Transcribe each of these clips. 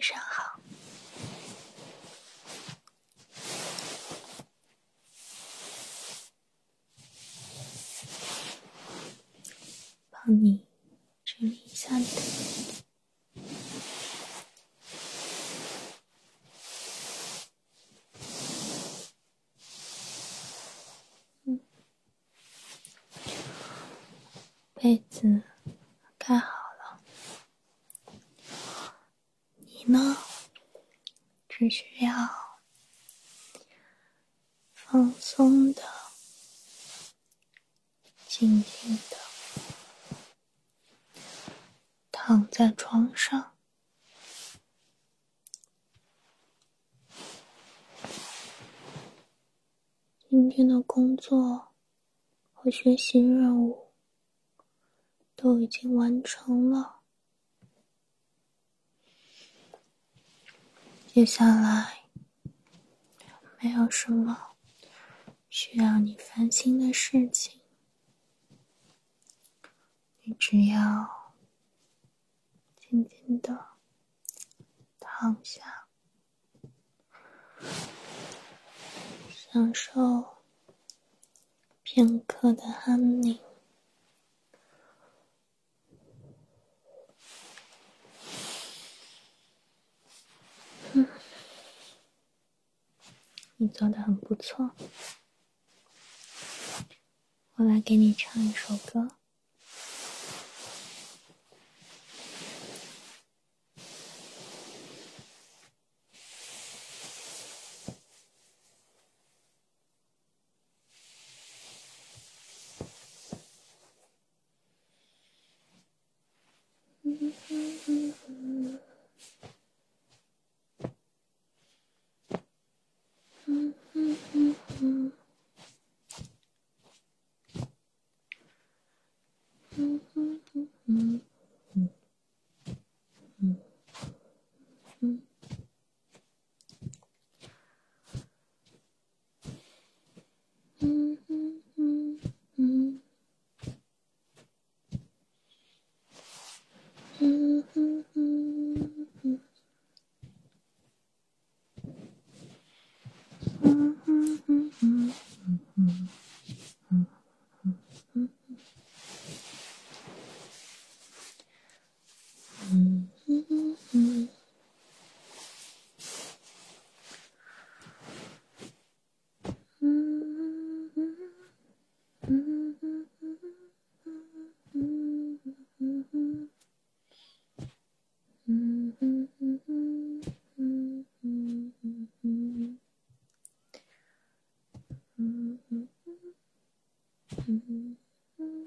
晚上好。帮你整理一下你的。被子盖好了，你呢？只需要放松的、静静的躺在床上。今天的工作和学习任务都已经完成了，接下来没有什么需要你烦心的事情，你只要静静的躺下。享受片刻的安宁。你做的很不错。我来给你唱一首歌。Mm-hmm.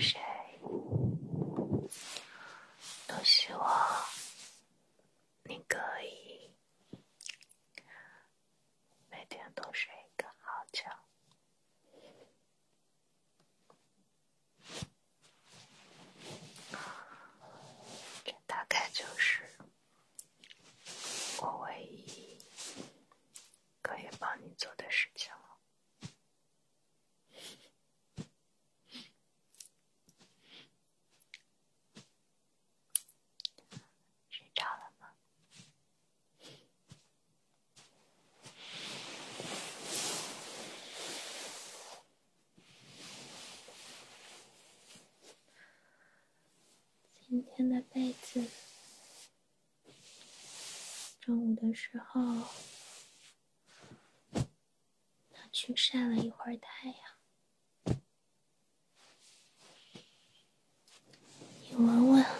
share. 今天的被子，中午的时候，他去晒了一会儿太阳，你闻闻。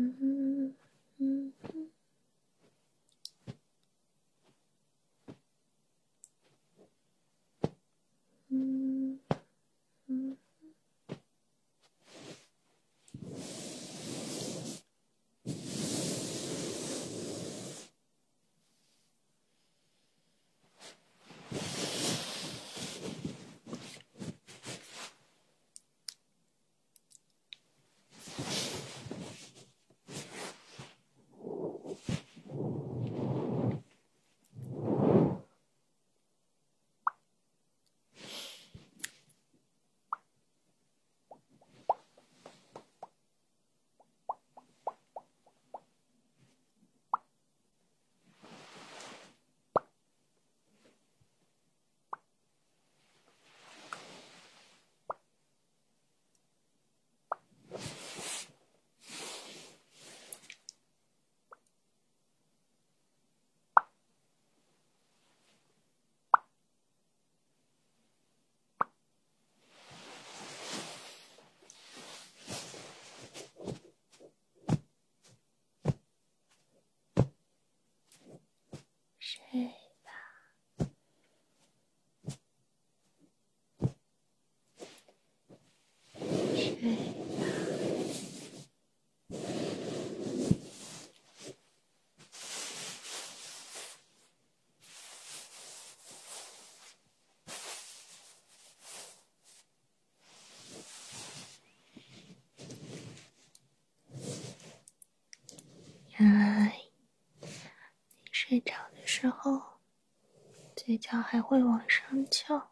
Mm -hmm. 睡着的时候，嘴角还会往上翘，